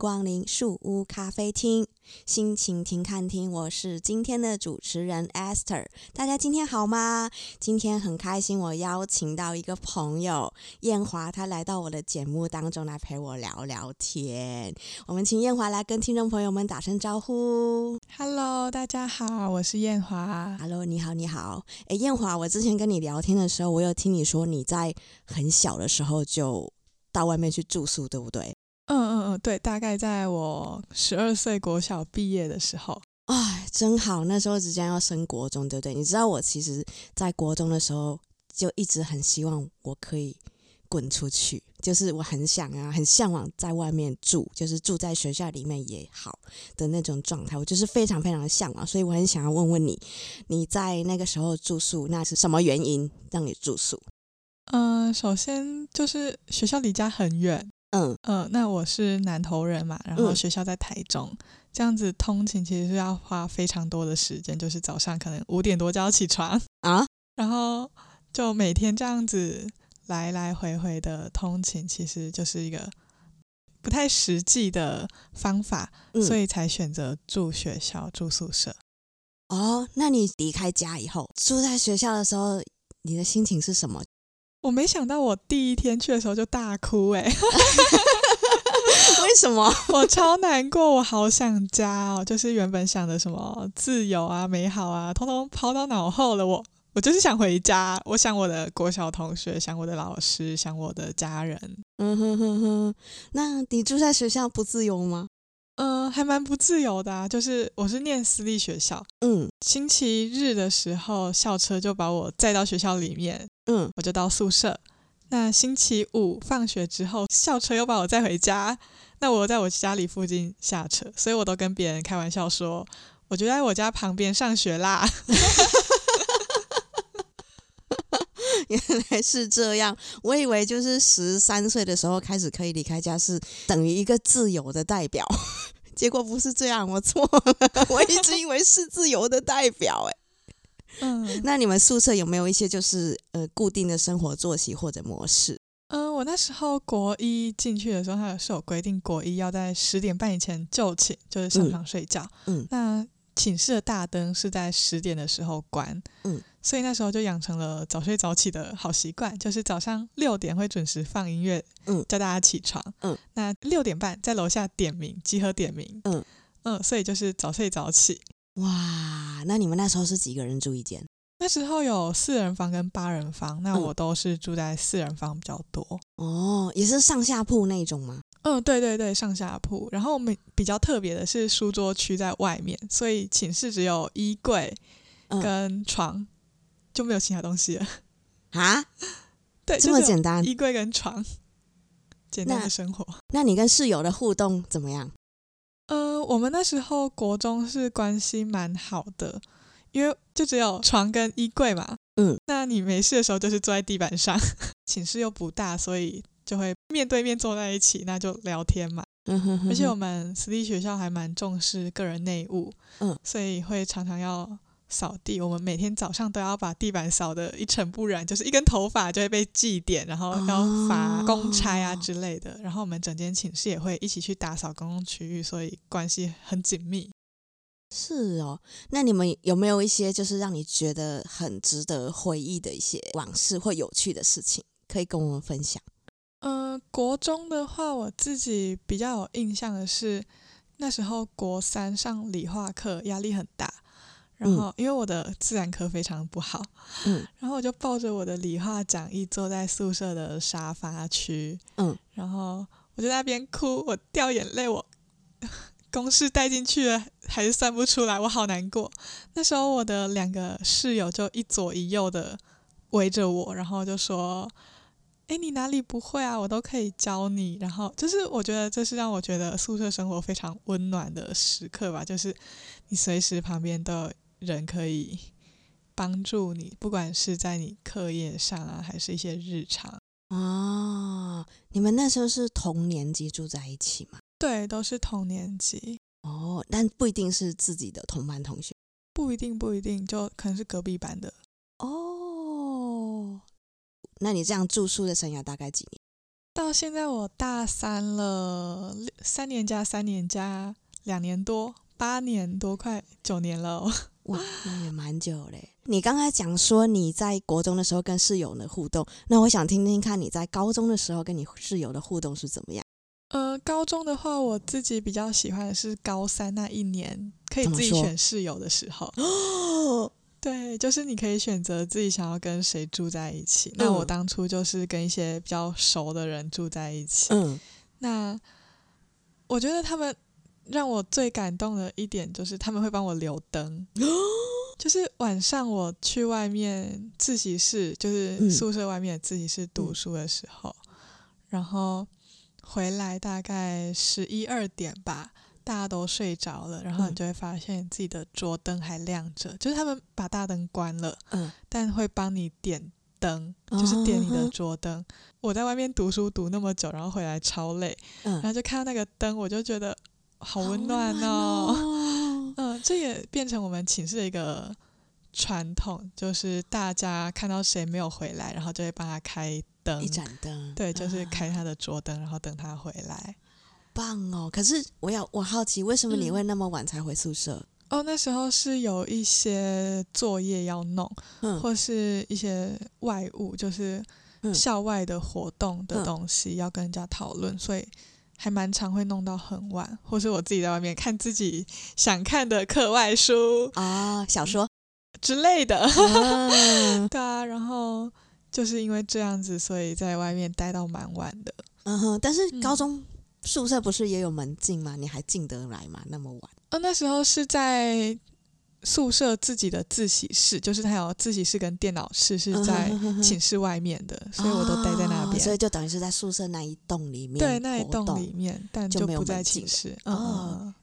光临树屋咖啡厅，心情停看厅，我是今天的主持人 Esther。大家今天好吗？今天很开心，我邀请到一个朋友燕华，他来到我的节目当中来陪我聊聊天。我们请燕华来跟听众朋友们打声招呼。Hello，大家好，我是燕华。Hello，你好，你好。诶，燕华，我之前跟你聊天的时候，我有听你说你在很小的时候就。到外面去住宿，对不对？嗯嗯嗯，对，大概在我十二岁国小毕业的时候。哎，真好，那时候即将要升国中，对不对？你知道我其实，在国中的时候就一直很希望我可以滚出去，就是我很想啊，很向往在外面住，就是住在学校里面也好的那种状态，我就是非常非常的向往，所以我很想要问问你，你在那个时候住宿，那是什么原因让你住宿？嗯、呃，首先就是学校离家很远，嗯。嗯、呃，那我是南投人嘛，然后学校在台中，嗯、这样子通勤其实是要花非常多的时间，就是早上可能五点多就要起床。啊，然后就每天这样子来来回回的通勤，其实就是一个不太实际的方法，嗯、所以才选择住学校住宿舍。哦，那你离开家以后住在学校的时候，你的心情是什么？我没想到，我第一天去的时候就大哭哎！为什么？我超难过，我好想家哦！就是原本想的什么自由啊、美好啊，通通抛到脑后了。我我就是想回家，我想我的国小同学，想我的老师，想我的家人。嗯哼哼哼，那你住在学校不自由吗？嗯、呃，还蛮不自由的啊。就是我是念私立学校，嗯，星期日的时候校车就把我载到学校里面。嗯，我就到宿舍。那星期五放学之后，校车又把我载回家。那我在我家里附近下车，所以我都跟别人开玩笑说，我就在我家旁边上学啦。原来是这样，我以为就是十三岁的时候开始可以离开家，是等于一个自由的代表。结果不是这样，我错了，我一直以为是自由的代表，哎。嗯，那你们宿舍有没有一些就是呃固定的生活作息或者模式？嗯，我那时候国一进去的时候，他是有规定国一要在十点半以前就寝，就是上床睡觉。嗯，那寝室的大灯是在十点的时候关。嗯，所以那时候就养成了早睡早起的好习惯，就是早上六点会准时放音乐，嗯，叫大家起床。嗯，那六点半在楼下点名集合点名。嗯嗯，所以就是早睡早起。哇，那你们那时候是几个人住一间？那时候有四人房跟八人房，那我都是住在四人房比较多。哦，也是上下铺那种吗？嗯，对对对，上下铺。然后我们比较特别的是书桌区在外面，所以寝室只有衣柜跟床，嗯、就没有其他东西了。啊？对，这么简单？衣柜跟床，简单的生活。那，那你跟室友的互动怎么样？呃，我们那时候国中是关系蛮好的，因为就只有床跟衣柜嘛。嗯，那你没事的时候就是坐在地板上，寝室又不大，所以就会面对面坐在一起，那就聊天嘛。嗯哼哼哼。而且我们私立学校还蛮重视个人内务，嗯，所以会常常要扫地。我们每天早上都要把地板扫得一尘不染，就是一根头发就会被记点，然后要罚公差啊之类的。哦、然后我们整间寝室也会一起去打扫公共区域，所以关系很紧密。是哦，那你们有没有一些就是让你觉得很值得回忆的一些往事或有趣的事情，可以跟我们分享？嗯、呃，国中的话，我自己比较有印象的是，那时候国三上理化课压力很大。然后，因为我的自然科非常不好，嗯，然后我就抱着我的理化讲义坐在宿舍的沙发区，嗯，然后我就在那边哭，我掉眼泪，我 公式带进去了还是算不出来，我好难过。那时候我的两个室友就一左一右的围着我，然后就说：“哎，你哪里不会啊？我都可以教你。”然后就是我觉得这是让我觉得宿舍生活非常温暖的时刻吧，就是你随时旁边都有。人可以帮助你，不管是在你课业上啊，还是一些日常哦。你们那时候是同年级住在一起吗？对，都是同年级。哦，但不一定是自己的同班同学，不一定，不一定，就可能是隔壁班的。哦，那你这样住宿的生涯大概几年？到现在我大三了，三年加三年加两年多，八年多快九年了哦。哇，那也蛮久嘞。你刚才讲说你在国中的时候跟室友的互动，那我想听听看你在高中的时候跟你室友的互动是怎么样？呃，高中的话，我自己比较喜欢的是高三那一年可以自己选室友的时候。哦，对，就是你可以选择自己想要跟谁住在一起。嗯。那我当初就是跟一些比较熟的人住在一起。嗯，那我觉得他们让我最感动的一点就是他们会帮我留灯。就是晚上我去外面自习室，就是宿舍外面的自习室读书的时候，嗯。然后。回来大概十一二点吧，大家都睡着了，然后你就会发现自己的桌灯还亮着，嗯、就是他们把大灯关了，嗯，但会帮你点灯，就是点你的桌灯。哦、我在外面读书读那么久，然后回来超累，嗯，然后就看到那个灯，我就觉得好温暖哦，哦 嗯，这也变成我们寝室的一个传统，就是大家看到谁没有回来，然后就会帮他开。灯，一盏灯，对，就是开他的桌灯，啊，然后等他回来。棒哦！可是我要我好奇，为什么你会那么晚才回宿舍？嗯、哦，那时候是有一些作业要弄，嗯，或是一些外务，就是校外的活动的东西要跟人家讨论，嗯，所以还蛮常会弄到很晚，或是我自己在外面看自己想看的课外书啊，小说之类的。啊 对啊，然后。就是因为这样子，所以在外面待到蛮晚的。嗯哼，但是高中宿舍不是也有门禁吗？嗯、你还进得来吗？那么晚？呃，那时候是在宿舍自己的自习室，就是它有自习室跟电脑室是在寝室外面的，嗯、所以我都待在那边、哦。所以就等于是在宿舍那一栋里面，对，那一栋里面，但就不在寝室。哦。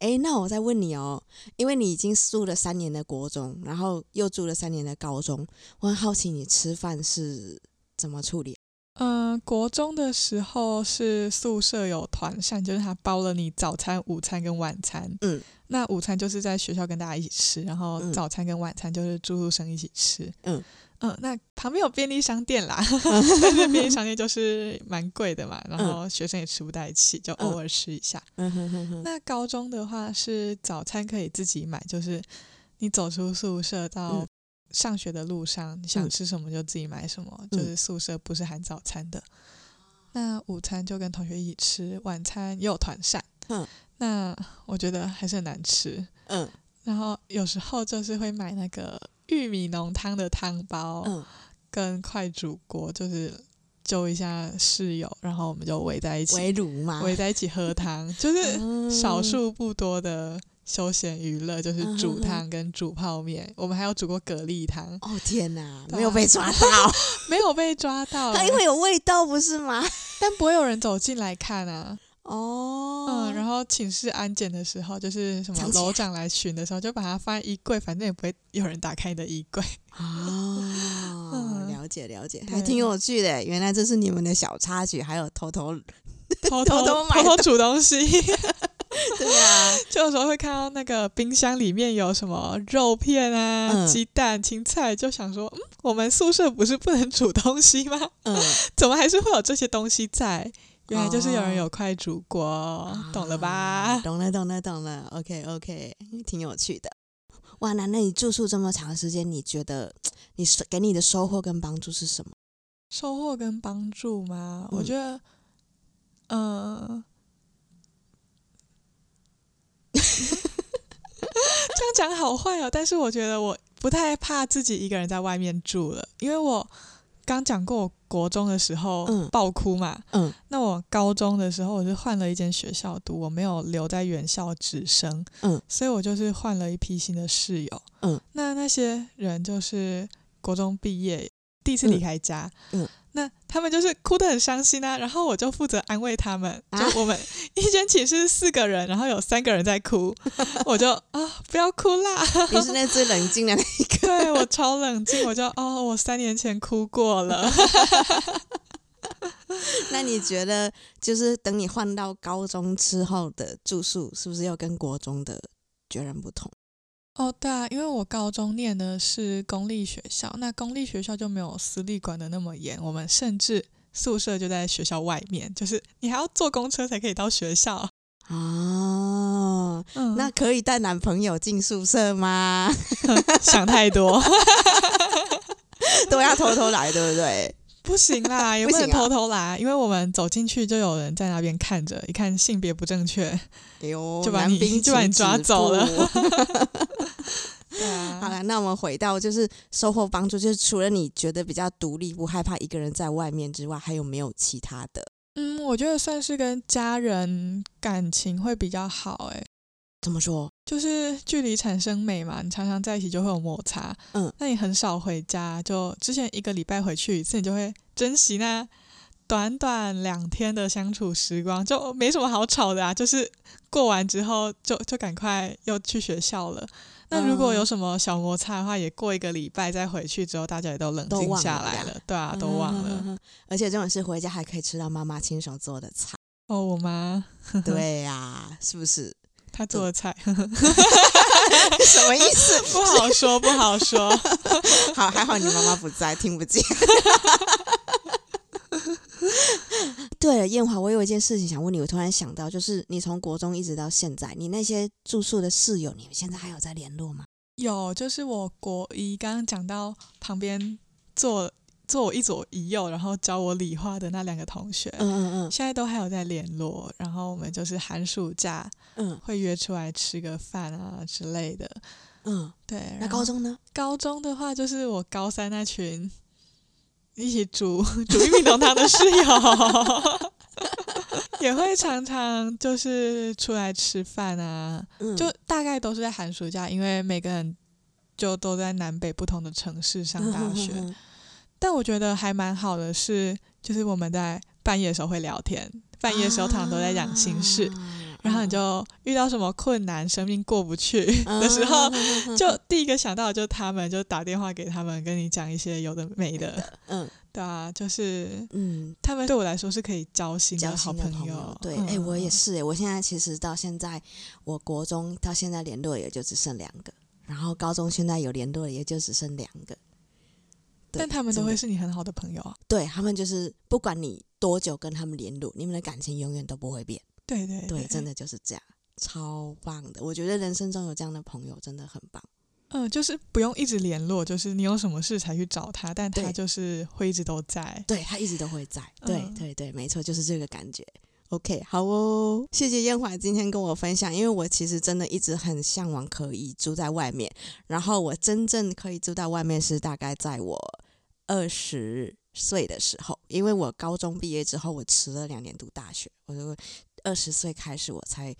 哎，那我再问你哦，因为你已经住了三年的国中，然后又住了三年的高中，我很好奇你吃饭是怎么处理？嗯、呃，国中的时候是宿舍有团膳，就是他包了你早餐、午餐跟晚餐。嗯，那午餐就是在学校跟大家一起吃，然后早餐跟晚餐就是住宿生一起吃。嗯。嗯，那旁边有便利商店啦，但是便利商店就是蛮贵的嘛，然后学生也吃不太起，就偶尔吃一下。嗯、那高中的话是早餐可以自己买，就是你走出宿舍到上学的路上，嗯、你想吃什么就自己买什么，就是宿舍不是含早餐的。那午餐就跟同学一起吃，晚餐也有团膳。嗯，那我觉得还是很难吃。嗯，然后有时候就是会买那个。玉米浓汤的汤包，嗯，跟快煮锅，就是揪一下室友，然后我们就围在一起围炉嘛，围在一起喝汤，就是少数不多的休闲娱乐，就是煮汤跟煮泡面。我们还有煮过蛤蜊汤。哦天哪，没有被抓到，没有被抓到，它因为有味道不是吗？但不会有人走进来看啊。哦，嗯，然后寝室安检的时候，就是什么楼长来巡的时候，就把它放在衣柜，反正也不会有人打开你的衣柜。哦，嗯、了解了解，还挺有趣的。原来这是你们的小插曲，还有偷偷偷偷，偷，偷煮东西。对啊，就有时候会看到那个冰箱里面有什么肉片啊、嗯、鸡蛋、青菜，就想说，嗯，我们宿舍不是不能煮东西吗？嗯，怎么还是会有这些东西在？原来就是有人有快煮锅，哦，懂了吧？啊，懂了，懂了，懂了。OK，OK，挺有趣的。哇，那那你住宿这么长时间，你觉得 你给你的收获跟帮助是什么？收获跟帮助吗？嗯、我觉得，嗯、呃，样讲好坏哦。但是我觉得我不太怕自己一个人在外面住了，因为我。刚讲过，我国中的时候爆哭嘛，嗯，嗯，那我高中的时候我是换了一间学校读，我没有留在原校直升，嗯，所以我就是换了一批新的室友，嗯，那那些人就是国中毕业第一次离开家，嗯。嗯那他们就是哭得很伤心啊，然后我就负责安慰他们。就我们一间寝室四个人，然后有三个人在哭，我就啊不要哭啦。你是那最冷静的那一个。对，我超冷静，我就哦，我三年前哭过了。那你觉得，就是等你换到高中之后的住宿，是不是又跟国中的截然不同？哦，对啊，因为我高中念的是公立学校，那公立学校就没有私立管的那么严，我们甚至宿舍就在学校外面，就是你还要坐公车才可以到学校。哦，嗯，那可以带男朋友进宿舍吗？想太多，都要偷偷来，对不对？不行啦，也不能偷偷来，啊、因为我们走进去就有人在那边看着，一看性别不正确，哎呦，就把你就把你抓走了。好了，那我们回到就是收获帮助，就是除了你觉得比较独立、不害怕一个人在外面之外，还有没有其他的？嗯，我觉得算是跟家人感情会比较好，哎，怎么说？就是距离产生美嘛，你常常在一起就会有摩擦，嗯，那你很少回家，就之前一个礼拜回去一次，你就会珍惜那短短两天的相处时光，就没什么好吵的啊，就是过完之后就就赶快又去学校了。那如果有什么小摩擦的话，也过一个礼拜再回去之后，大家也都冷静下来了，了对啊，都忘了。嗯、而且这种事回家还可以吃到妈妈亲手做的菜哦，我妈。对呀、啊，是不是？她做的菜，什么意思？不好说，不好说。好，还好你妈妈不在，听不见。对了，燕华，我有一件事情想问你。我突然想到，就是你从国中一直到现在，你那些住宿的室友，你们现在还有在联络吗？有，就是我国一刚刚讲到旁边坐坐我一左一右，然后教我理化的那两个同学，嗯嗯嗯，现在都还有在联络。然后我们就是寒暑假，嗯，会约出来吃个饭啊之类的。嗯，对。那高中呢？高中的话，就是我高三那群。一起煮 煮玉米浓汤的室友，也会常常就是出来吃饭啊，嗯、就大概都是在寒暑假，因为每个人就都在南北不同的城市上大学。嗯、哼哼，但我觉得还蛮好的是，就是我们在半夜的时候会聊天，半夜的时候常常都在讲心事。啊然后你就遇到什么困难，生命过不去的时候，就第一个想到的就是他们，就打电话给他们，跟你讲一些有的没的。嗯，对啊，就是嗯，他们对我来说是可以交心的好朋友。朋友对，哎、嗯欸，我也是哎，我现在其实到现在，我国中到现在联络也就只剩两个，然后高中现在有联络的也就只剩两个。但他们都会是你很好的朋友啊。对，他们就是不管你多久跟他们联络，你们的感情永远都不会变。对对对，对，真的就是这样，超棒的。我觉得人生中有这样的朋友真的很棒。嗯，就是不用一直联络，就是你有什么事才去找他，但他就是会一直都在。对，他一直都会在。对对对，没错，就是这个感觉。OK，好哦，谢谢燕华今天跟我分享，因为我其实真的一直很向往可以住在外面，然后我真正可以住在外面是大概在我二十岁的时候，因为我高中毕业之后，我迟了两年读大学，我就。二十岁开始，我才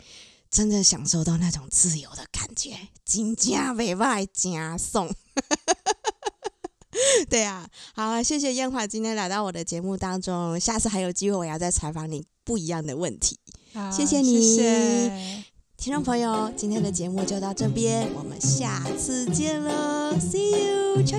真正享受到那种自由的感觉，真正袂歹，真爽。对啊，好，谢谢燕华今天来到我的节目当中，下次还有机会，我要再采访你不一样的问题。谢谢你，谢谢听众朋友，今天的节目就到这边，我们下次见了，See you，悄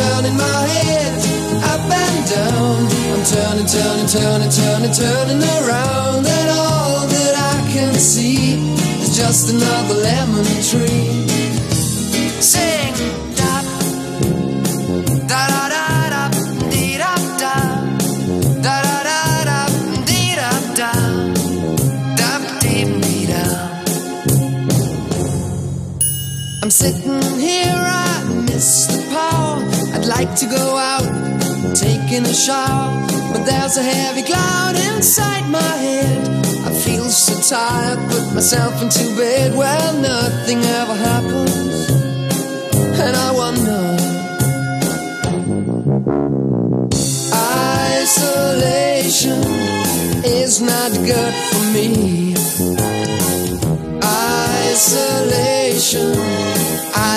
turning my head up and down. I'm turning, turning, turning, turning, turning around. And all that I can see is just another lemon tree. Sing, da da da da da dee da da da da da da dee da da da dee da. I'm sitting like to go out, taking a shower, but there's a heavy cloud inside my head. I feel so tired, put myself into bed. Well, nothing ever happens, and I wonder. Isolation is not good for me. Isolation.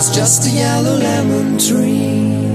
is just a yellow lemon tree.